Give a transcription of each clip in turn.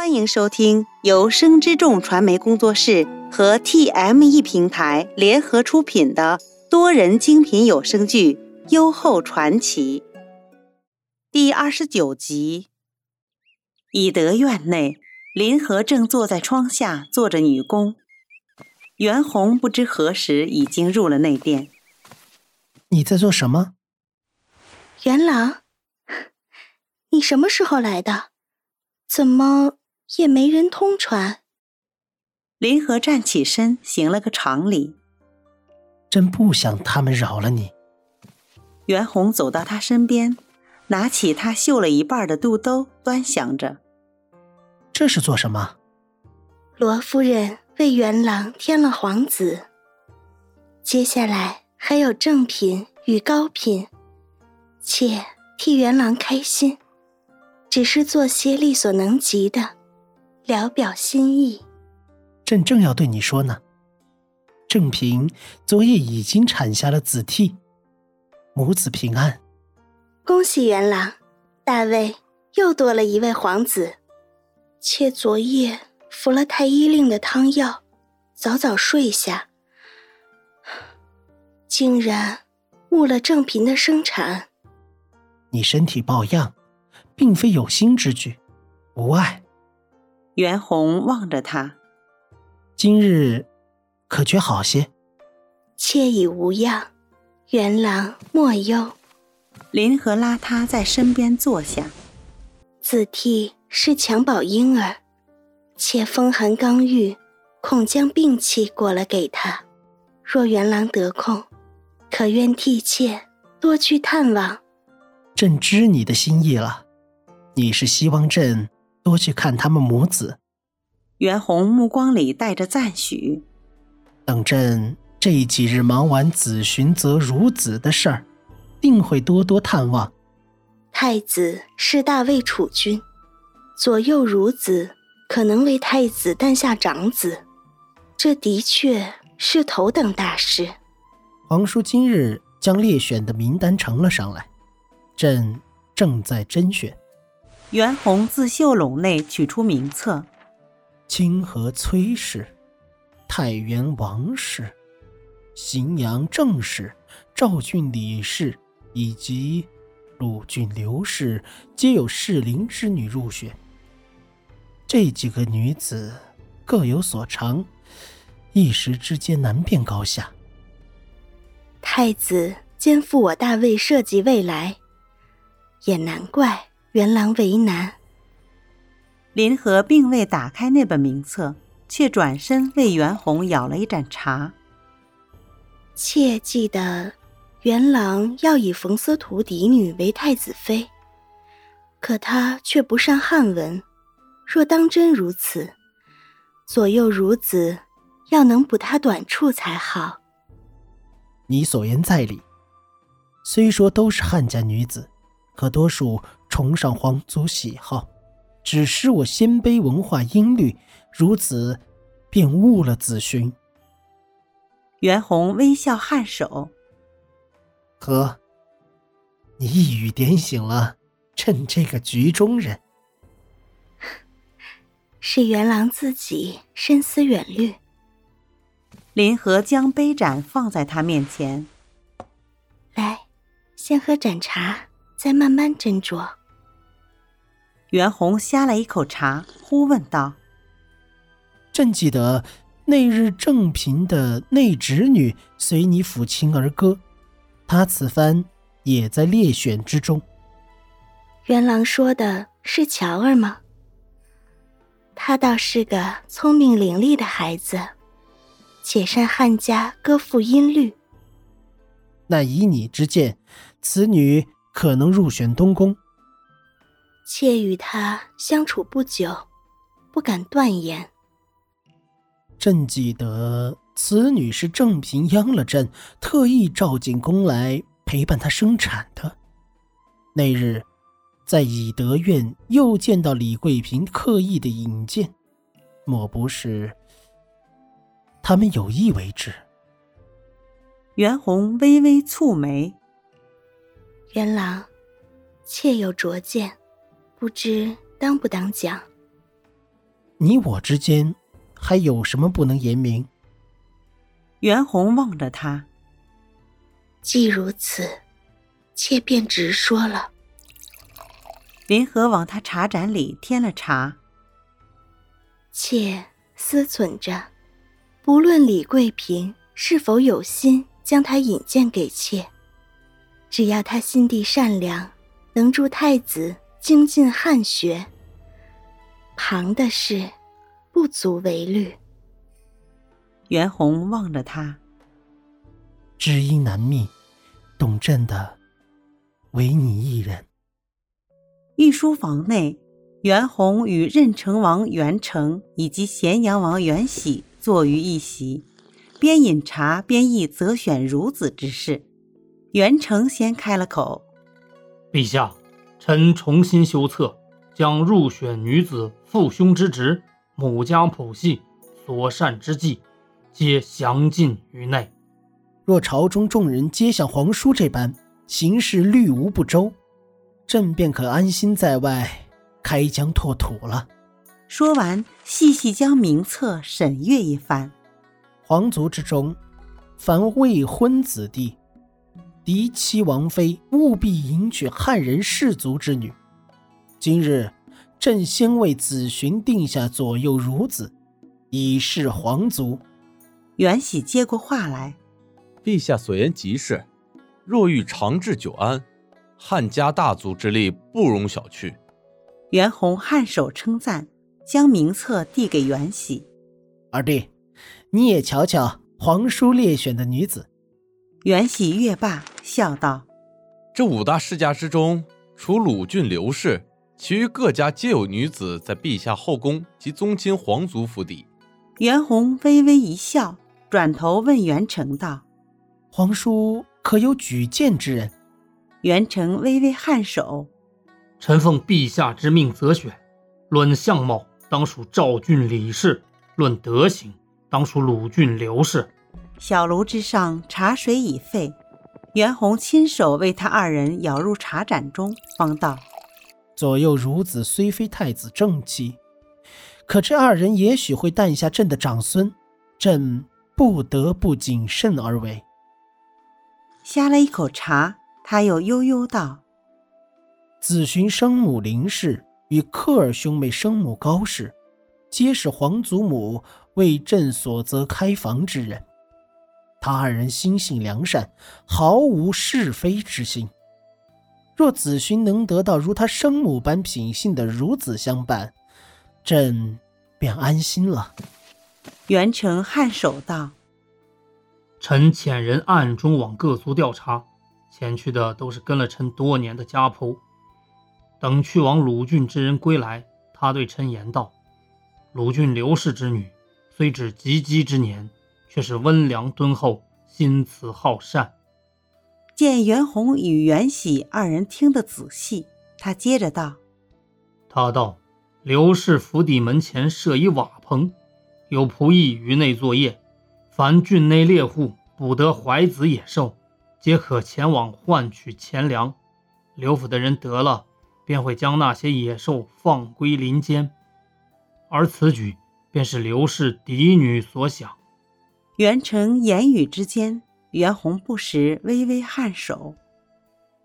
欢迎收听由生之众传媒工作室和 TME 平台联合出品的多人精品有声剧《优厚传奇》第二十九集。以德院内，林和正坐在窗下做着女工，袁弘不知何时已经入了内殿。你在做什么？元朗，你什么时候来的？怎么？也没人通传。林和站起身，行了个长礼。真不想他们扰了你。袁弘走到他身边，拿起他绣了一半的肚兜，端详着。这是做什么？罗夫人为元郎添了皇子。接下来还有正品与高品，妾替元郎开心，只是做些力所能及的。聊表心意，朕正要对你说呢。正嫔昨夜已经产下了子替，母子平安。恭喜元郎，大魏又多了一位皇子。妾昨夜服了太医令的汤药，早早睡下，竟然误了正嫔的生产。你身体抱恙，并非有心之举，无碍。袁弘望着他，今日可觉好些？妾已无恙，袁郎莫忧。林和拉他在身边坐下。子替是襁褓婴儿，妾风寒刚愈，恐将病气裹了给他。若元郎得空，可愿替妾多去探望？朕知你的心意了，你是希望朕。多去看他们母子。袁弘目光里带着赞许。等朕这几日忙完子寻则孺子的事儿，定会多多探望。太子是大魏储君，左右孺子可能为太子诞下长子，这的确是头等大事。皇叔今日将列选的名单呈了上来，朕正在甄选。袁弘自袖笼内取出名册：清河崔氏、太原王氏、荥阳郑氏、赵郡李氏以及鲁郡刘氏，皆有适龄之女入选。这几个女子各有所长，一时之间难辨高下。太子肩负我大魏社稷未来，也难怪。元郎为难。林和并未打开那本名册，却转身为袁弘舀了一盏茶。切记得，元郎要以冯司徒嫡女为太子妃，可他却不善汉文。若当真如此，左右孺子要能补他短处才好。你所言在理，虽说都是汉家女子，可多数。崇尚皇族喜好，只是我鲜卑文化音律，如此便误了子勋。袁弘微笑颔首，呵，你一语点醒了朕这个局中人。是元郎自己深思远虑。林和将杯盏放在他面前，来，先喝盏茶，再慢慢斟酌。袁弘呷了一口茶，忽问道：“朕记得那日正嫔的内侄女随你抚琴而歌，她此番也在列选之中。”元郎说的是乔儿吗？他倒是个聪明伶俐的孩子，且善汉家歌赋音律。那以你之见，此女可能入选东宫？妾与他相处不久，不敢断言。朕记得此女是正嫔央了朕，特意召进宫来陪伴她生产的。那日，在以德院又见到李贵嫔刻意的引荐，莫不是他们有意为之？袁弘微微蹙眉。元郎，妾有拙见。不知当不当讲？你我之间还有什么不能言明？袁弘望着他，既如此，妾便直说了。林和往他茶盏里添了茶。妾思忖着，不论李贵嫔是否有心将他引荐给妾，只要他心地善良，能助太子精进汉学。旁的事，不足为虑。袁弘望着他，知音难觅，懂朕的，唯你一人。御书房内，袁弘与任城王袁成以及咸阳王袁喜坐于一席，边饮茶边议择选孺子之事。袁成先开了口：“陛下，臣重新修册。”将入选女子父兄之职、母家谱系、所善之计，皆详尽于内。若朝中众人皆像皇叔这般行事虑无不周，朕便可安心在外开疆拓土了。说完，细细将名册审阅一番。皇族之中，凡未婚子弟、嫡妻王妃，务必迎娶汉人氏族之女。今日，朕先为子寻定下左右孺子，以示皇族。袁喜接过话来：“陛下所言极是，若欲长治久安，汉家大族之力不容小觑。”袁弘颔首称赞，将名册递给袁喜：“二弟，你也瞧瞧皇叔列选的女子。”袁喜阅罢，笑道：“这五大世家之中，除鲁郡刘氏。”其余各家皆有女子在陛下后宫及宗亲皇族府邸。袁弘微微一笑，转头问袁成道：“皇叔可有举荐之人？”袁成微微颔首：“臣奉陛下之命择选，论相貌当属赵郡李氏，论德行当属鲁郡刘氏。”小炉之上茶水已沸，袁弘亲手为他二人舀入茶盏中，方道。左右孺子虽非太子正妻，可这二人也许会诞下朕的长孙，朕不得不谨慎而为。呷了一口茶，他又悠悠道：“子寻生母林氏与克尔兄妹生母高氏，皆是皇祖母为朕所择开房之人。他二人心性良善，毫无是非之心。”若子勋能得到如他生母般品性的孺子相伴，朕便安心了。袁成颔首道：“臣遣人暗中往各族调查，前去的都是跟了臣多年的家仆。等去往鲁郡之人归来，他对臣言道：‘鲁郡刘氏之女，虽只及笄之年，却是温良敦厚，心慈好善。’”见袁弘与袁喜二人听得仔细，他接着道：“他道，刘氏府邸门前设一瓦棚，有仆役于内作业。凡郡内猎户捕得怀子野兽，皆可前往换取钱粮。刘府的人得了，便会将那些野兽放归林间。而此举便是刘氏嫡女所想。”袁成言语之间。袁弘不时微微颔首，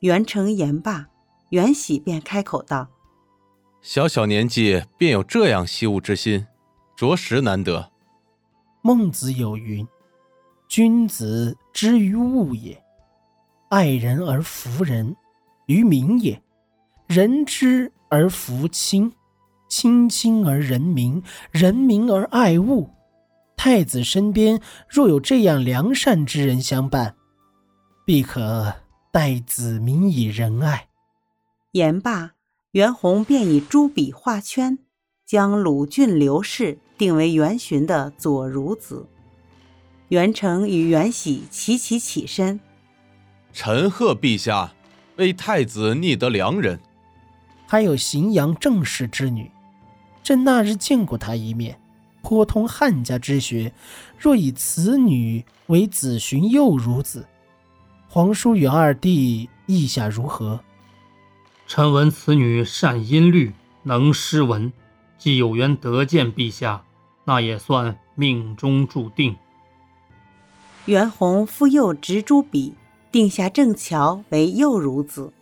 袁成言罢，袁喜便开口道：“小小年纪便有这样惜物之心，着实难得。”孟子有云：“君子之于物也，爱人而服人于民也；人之而服亲，亲亲而人民，人民而爱物。”太子身边若有这样良善之人相伴，必可待子民以仁爱。言罢，袁弘便以朱笔画圈，将鲁郡刘氏定为袁寻的左孺子。袁成与袁喜齐齐起身，臣贺陛下为太子觅得良人。还有荥阳郑氏之女，朕那日见过她一面。颇通汉家之学，若以此女为子寻幼孺子，皇叔与二弟意下如何？臣闻此女善音律，能诗文，既有缘得见陛下，那也算命中注定。袁弘复又执朱笔，定下郑乔为幼孺子。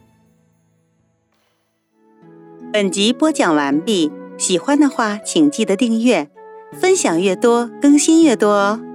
本集播讲完毕，喜欢的话请记得订阅，分享越多更新越多哦。